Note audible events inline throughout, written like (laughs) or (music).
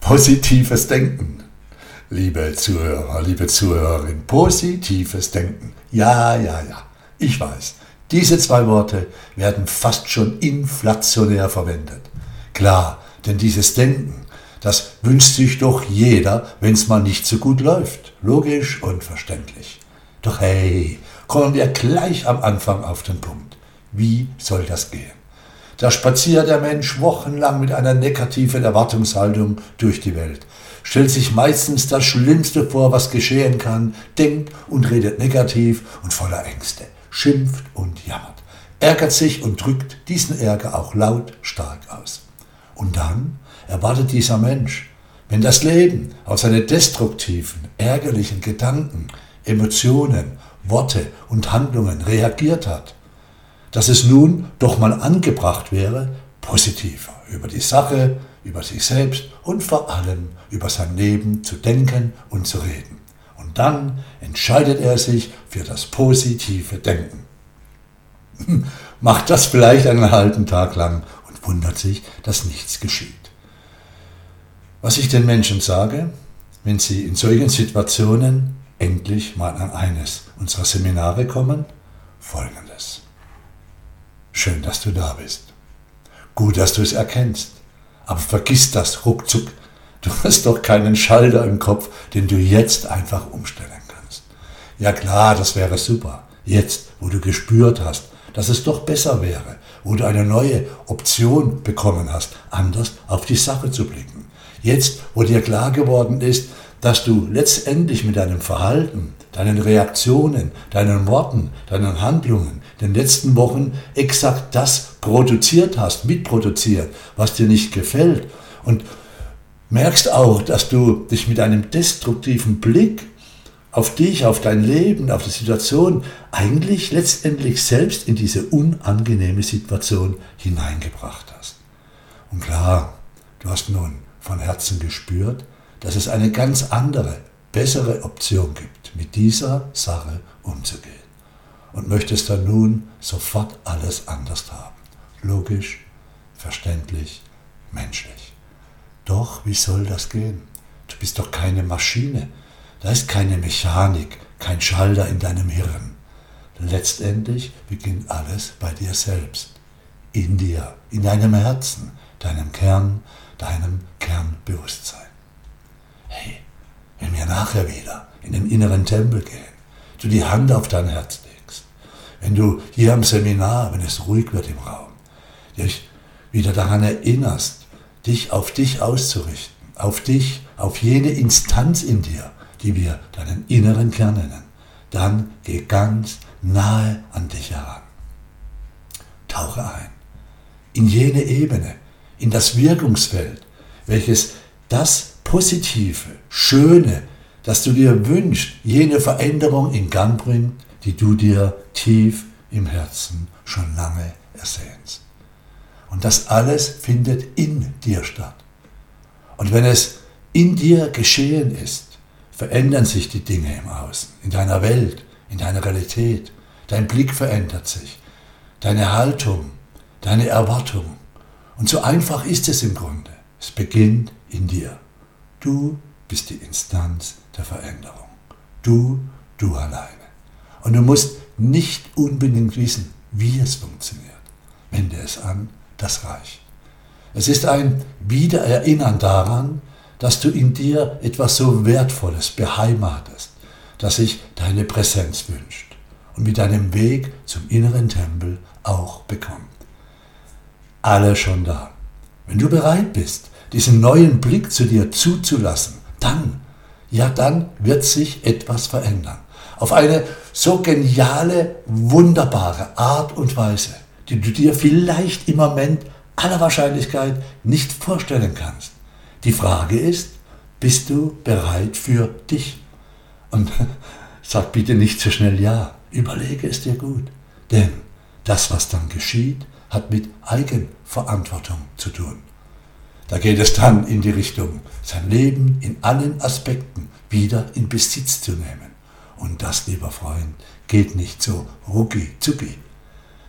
Positives Denken, liebe Zuhörer, liebe Zuhörerin, positives Denken. Ja, ja, ja, ich weiß. Diese zwei Worte werden fast schon inflationär verwendet. Klar, denn dieses Denken, das wünscht sich doch jeder, wenn es mal nicht so gut läuft. Logisch und verständlich. Doch hey, kommen wir gleich am Anfang auf den Punkt. Wie soll das gehen? Da spaziert der Mensch wochenlang mit einer negativen Erwartungshaltung durch die Welt, stellt sich meistens das Schlimmste vor, was geschehen kann, denkt und redet negativ und voller Ängste, schimpft und jammert, ärgert sich und drückt diesen Ärger auch laut stark aus. Und dann erwartet dieser Mensch, wenn das Leben auf seine destruktiven, ärgerlichen Gedanken, Emotionen, Worte und Handlungen reagiert hat, dass es nun doch mal angebracht wäre, positiver über die Sache, über sich selbst und vor allem über sein Leben zu denken und zu reden. Und dann entscheidet er sich für das positive Denken. (laughs) Macht das vielleicht einen halben Tag lang und wundert sich, dass nichts geschieht. Was ich den Menschen sage, wenn sie in solchen Situationen endlich mal an eines unserer Seminare kommen, folgendes. Schön, dass du da bist. Gut, dass du es erkennst. Aber vergiss das ruckzuck. Du (laughs) hast doch keinen Schalter im Kopf, den du jetzt einfach umstellen kannst. Ja klar, das wäre super. Jetzt, wo du gespürt hast, dass es doch besser wäre, wo du eine neue Option bekommen hast, anders auf die Sache zu blicken. Jetzt, wo dir klar geworden ist, dass du letztendlich mit deinem Verhalten, deinen Reaktionen, deinen Worten, deinen Handlungen den letzten Wochen exakt das produziert hast, mitproduziert, was dir nicht gefällt und merkst auch, dass du dich mit einem destruktiven Blick auf dich, auf dein Leben, auf die Situation eigentlich letztendlich selbst in diese unangenehme Situation hineingebracht hast. Und klar, du hast nun von Herzen gespürt, dass es eine ganz andere, bessere Option gibt, mit dieser Sache umzugehen. Und möchtest dann nun sofort alles anders haben. Logisch, verständlich, menschlich. Doch, wie soll das gehen? Du bist doch keine Maschine. Da ist keine Mechanik, kein Schalter in deinem Hirn. Letztendlich beginnt alles bei dir selbst. In dir, in deinem Herzen, deinem Kern, deinem Kernbewusstsein hey, wenn wir nachher wieder in den inneren Tempel gehen, du die Hand auf dein Herz legst, wenn du hier am Seminar, wenn es ruhig wird im Raum, dich wieder daran erinnerst, dich auf dich auszurichten, auf dich, auf jene Instanz in dir, die wir deinen inneren Kern nennen, dann geh ganz nahe an dich heran. Tauche ein in jene Ebene, in das Wirkungsfeld, welches das Positive, Schöne, das du dir wünschst, jene Veränderung in Gang bringt, die du dir tief im Herzen schon lange ersehnst. Und das alles findet in dir statt. Und wenn es in dir geschehen ist, verändern sich die Dinge im Außen, in deiner Welt, in deiner Realität. Dein Blick verändert sich, deine Haltung, deine Erwartung. Und so einfach ist es im Grunde. Es beginnt in dir. Du bist die Instanz der Veränderung. Du, du alleine. Und du musst nicht unbedingt wissen, wie es funktioniert. Wende es an, das reicht. Es ist ein Wiedererinnern daran, dass du in dir etwas so Wertvolles beheimatest, dass sich deine Präsenz wünscht und mit deinem Weg zum inneren Tempel auch bekommt. Alle schon da. Wenn du bereit bist, diesen neuen Blick zu dir zuzulassen, dann, ja dann wird sich etwas verändern. Auf eine so geniale, wunderbare Art und Weise, die du dir vielleicht im Moment aller Wahrscheinlichkeit nicht vorstellen kannst. Die Frage ist, bist du bereit für dich? Und (laughs) sag bitte nicht zu schnell ja, überlege es dir gut. Denn das, was dann geschieht, hat mit Eigenverantwortung zu tun. Da geht es dann in die Richtung, sein Leben in allen Aspekten wieder in Besitz zu nehmen. Und das, lieber Freund, geht nicht so rucki zucki.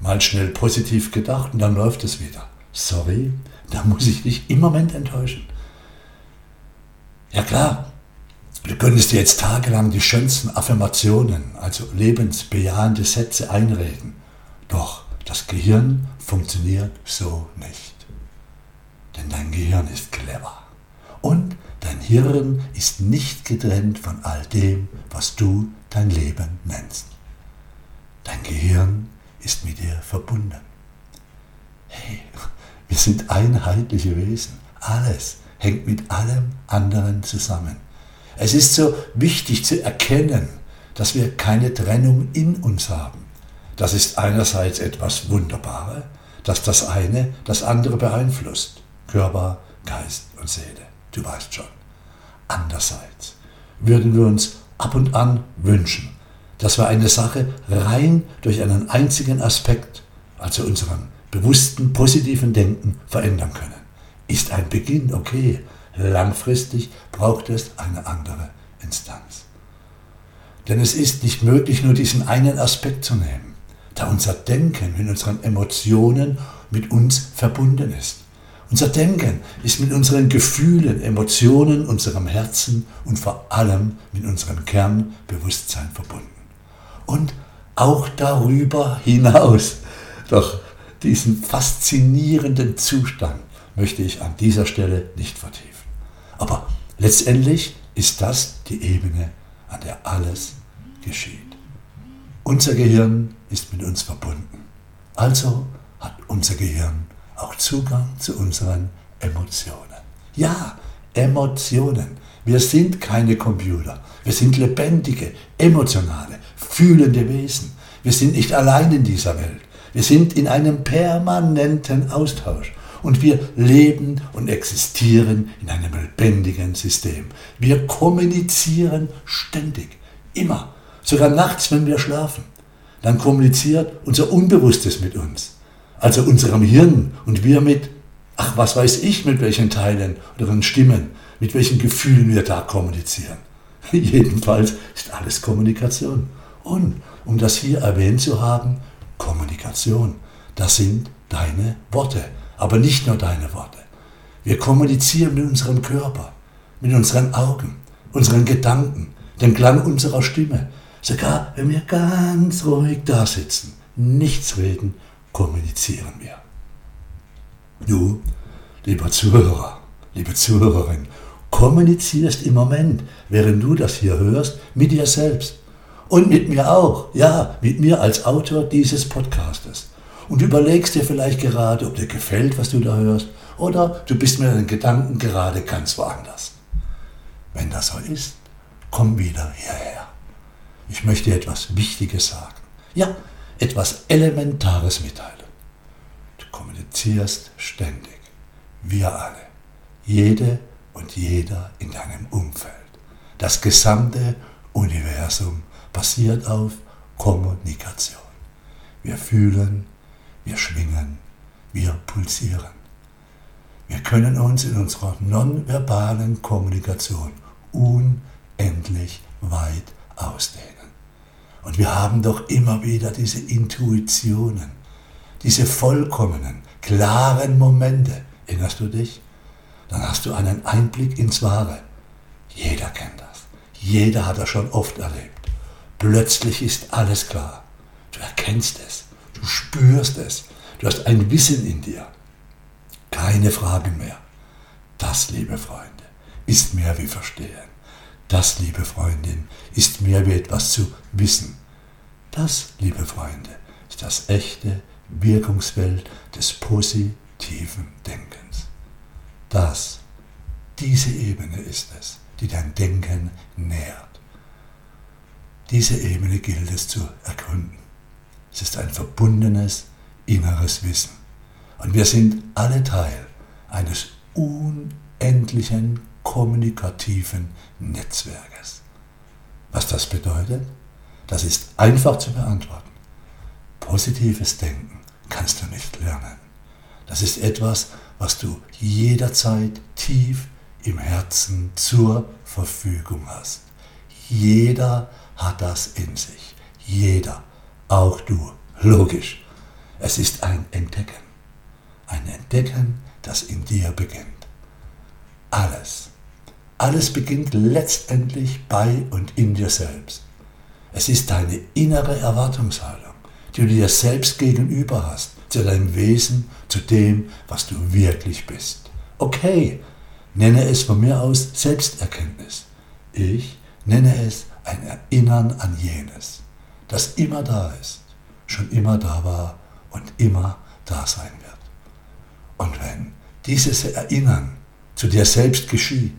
Mal schnell positiv gedacht und dann läuft es wieder. Sorry, da muss ich dich im Moment enttäuschen. Ja klar, du könntest dir jetzt tagelang die schönsten Affirmationen, also lebensbejahende Sätze einreden. Doch das Gehirn funktioniert so nicht. Denn dein Gehirn ist clever. Und dein Hirn ist nicht getrennt von all dem, was du dein Leben nennst. Dein Gehirn ist mit dir verbunden. Hey, (laughs) wir sind einheitliche Wesen. Alles hängt mit allem anderen zusammen. Es ist so wichtig zu erkennen, dass wir keine Trennung in uns haben. Das ist einerseits etwas Wunderbares, dass das eine das andere beeinflusst. Körper, Geist und Seele. Du weißt schon. Andererseits würden wir uns ab und an wünschen, dass wir eine Sache rein durch einen einzigen Aspekt, also unseren bewussten positiven Denken, verändern können. Ist ein Beginn okay. Langfristig braucht es eine andere Instanz. Denn es ist nicht möglich, nur diesen einen Aspekt zu nehmen, da unser Denken mit unseren Emotionen mit uns verbunden ist. Unser Denken ist mit unseren Gefühlen, Emotionen, unserem Herzen und vor allem mit unserem Kernbewusstsein verbunden. Und auch darüber hinaus. Doch diesen faszinierenden Zustand möchte ich an dieser Stelle nicht vertiefen. Aber letztendlich ist das die Ebene, an der alles geschieht. Unser Gehirn ist mit uns verbunden. Also hat unser Gehirn auch Zugang zu unseren Emotionen. Ja, Emotionen. Wir sind keine Computer. Wir sind lebendige, emotionale, fühlende Wesen. Wir sind nicht allein in dieser Welt. Wir sind in einem permanenten Austausch. Und wir leben und existieren in einem lebendigen System. Wir kommunizieren ständig, immer, sogar nachts, wenn wir schlafen. Dann kommuniziert unser Unbewusstes mit uns also unserem Hirn und wir mit, ach was weiß ich, mit welchen Teilen oder Stimmen, mit welchen Gefühlen wir da kommunizieren. (laughs) Jedenfalls ist alles Kommunikation. Und um das hier erwähnt zu haben, Kommunikation, das sind deine Worte, aber nicht nur deine Worte. Wir kommunizieren mit unserem Körper, mit unseren Augen, unseren Gedanken, dem Klang unserer Stimme, sogar wenn wir ganz ruhig da sitzen, nichts reden kommunizieren wir. Du, lieber Zuhörer, liebe Zuhörerin, kommunizierst im Moment, während du das hier hörst, mit dir selbst. Und mit mir auch, ja, mit mir als Autor dieses Podcastes. Und überlegst dir vielleicht gerade, ob dir gefällt, was du da hörst, oder du bist mit deinen Gedanken gerade ganz woanders. Wenn das so ist, komm wieder hierher. Ich möchte dir etwas Wichtiges sagen. Ja, etwas Elementares mitteilen. Du kommunizierst ständig. Wir alle. Jede und jeder in deinem Umfeld. Das gesamte Universum basiert auf Kommunikation. Wir fühlen, wir schwingen, wir pulsieren. Wir können uns in unserer nonverbalen Kommunikation unendlich weit ausdehnen. Und wir haben doch immer wieder diese Intuitionen, diese vollkommenen, klaren Momente. Erinnerst du dich? Dann hast du einen Einblick ins Wahre. Jeder kennt das. Jeder hat das schon oft erlebt. Plötzlich ist alles klar. Du erkennst es. Du spürst es. Du hast ein Wissen in dir. Keine Fragen mehr. Das, liebe Freunde, ist mehr wie Verstehen. Das, liebe Freundin, ist mehr wie etwas zu wissen. Das, liebe Freunde, ist das echte Wirkungsfeld des positiven Denkens. Das, diese Ebene ist es, die dein Denken nährt. Diese Ebene gilt es zu ergründen. Es ist ein verbundenes inneres Wissen. Und wir sind alle Teil eines unendlichen kommunikativen Netzwerkes. Was das bedeutet, das ist einfach zu beantworten. Positives Denken kannst du nicht lernen. Das ist etwas, was du jederzeit tief im Herzen zur Verfügung hast. Jeder hat das in sich. Jeder, auch du. Logisch. Es ist ein Entdecken. Ein Entdecken, das in dir beginnt. Alles Alles beginnt letztendlich bei und in dir selbst. Es ist deine innere Erwartungshaltung, die du dir selbst gegenüber hast, zu deinem Wesen, zu dem, was du wirklich bist. Okay, nenne es von mir aus Selbsterkenntnis. Ich nenne es ein Erinnern an jenes, das immer da ist, schon immer da war und immer da sein wird. Und wenn dieses Erinnern zu dir selbst geschieht,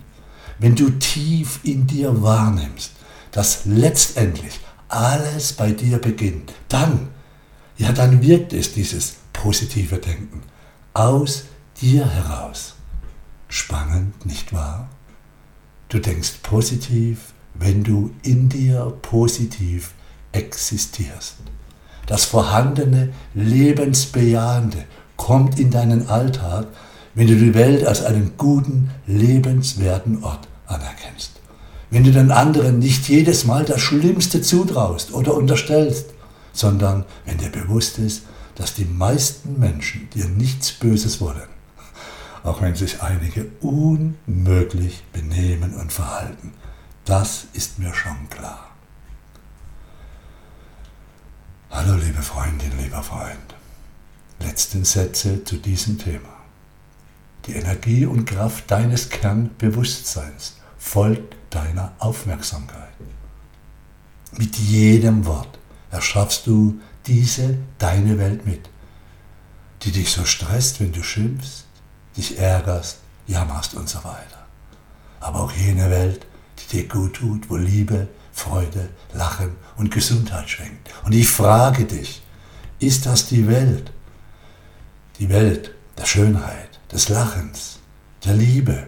wenn du tief in dir wahrnimmst, dass letztendlich alles bei dir beginnt, dann, ja, dann wirkt es dieses positive Denken aus dir heraus. Spannend, nicht wahr? Du denkst positiv, wenn du in dir positiv existierst. Das vorhandene, lebensbejahende kommt in deinen Alltag, wenn du die Welt als einen guten, lebenswerten Ort anerkennst. Wenn du den anderen nicht jedes Mal das Schlimmste zutraust oder unterstellst, sondern wenn dir bewusst ist, dass die meisten Menschen dir nichts Böses wollen, auch wenn sich einige unmöglich benehmen und verhalten. Das ist mir schon klar. Hallo liebe Freundin, lieber Freund. Letzten Sätze zu diesem Thema. Die Energie und Kraft deines Kernbewusstseins folgt deiner Aufmerksamkeit. Mit jedem Wort erschaffst du diese deine Welt mit, die dich so stresst, wenn du schimpfst, dich ärgerst, jammerst und so weiter. Aber auch jene Welt, die dir gut tut, wo Liebe, Freude, Lachen und Gesundheit schwenkt. Und ich frage dich, ist das die Welt? Die Welt der Schönheit, des Lachens, der Liebe,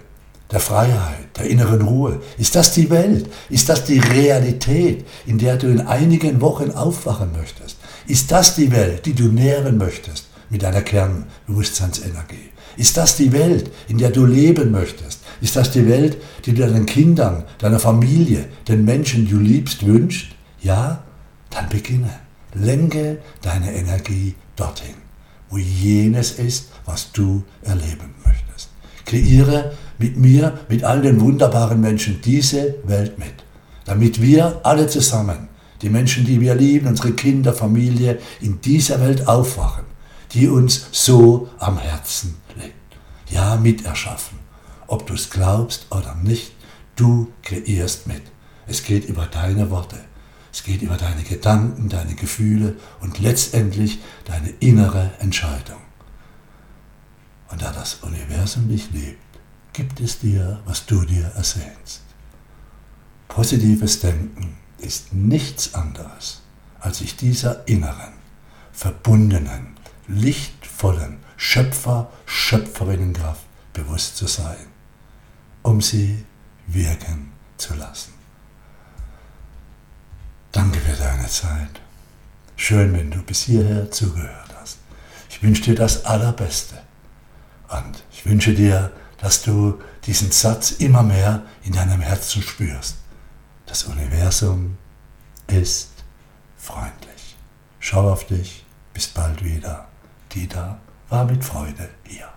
der Freiheit, der inneren Ruhe? Ist das die Welt? Ist das die Realität, in der du in einigen Wochen aufwachen möchtest? Ist das die Welt, die du nähren möchtest mit deiner Kernbewusstseinsenergie? Ist das die Welt, in der du leben möchtest? Ist das die Welt, die du deinen Kindern, deiner Familie, den Menschen, die du liebst, wünschst? Ja? Dann beginne. Lenke deine Energie dorthin, wo jenes ist, was du erleben möchtest. Kreiere mit mir, mit all den wunderbaren Menschen diese Welt mit, damit wir alle zusammen, die Menschen, die wir lieben, unsere Kinder, Familie, in dieser Welt aufwachen, die uns so am Herzen liegt. Ja, miterschaffen. Ob du es glaubst oder nicht, du kreierst mit. Es geht über deine Worte. Es geht über deine Gedanken, deine Gefühle und letztendlich deine innere Entscheidung. Und da das Universum dich liebt, gibt es dir, was du dir ersehnst. Positives Denken ist nichts anderes, als sich dieser inneren, verbundenen, lichtvollen Schöpfer, Schöpferinnenkraft bewusst zu sein, um sie wirken zu lassen. Danke für deine Zeit. Schön, wenn du bis hierher zugehört hast. Ich wünsche dir das Allerbeste und ich wünsche dir, dass du diesen Satz immer mehr in deinem Herzen spürst. Das Universum ist freundlich. Schau auf dich. Bis bald wieder. Dieter war mit Freude hier.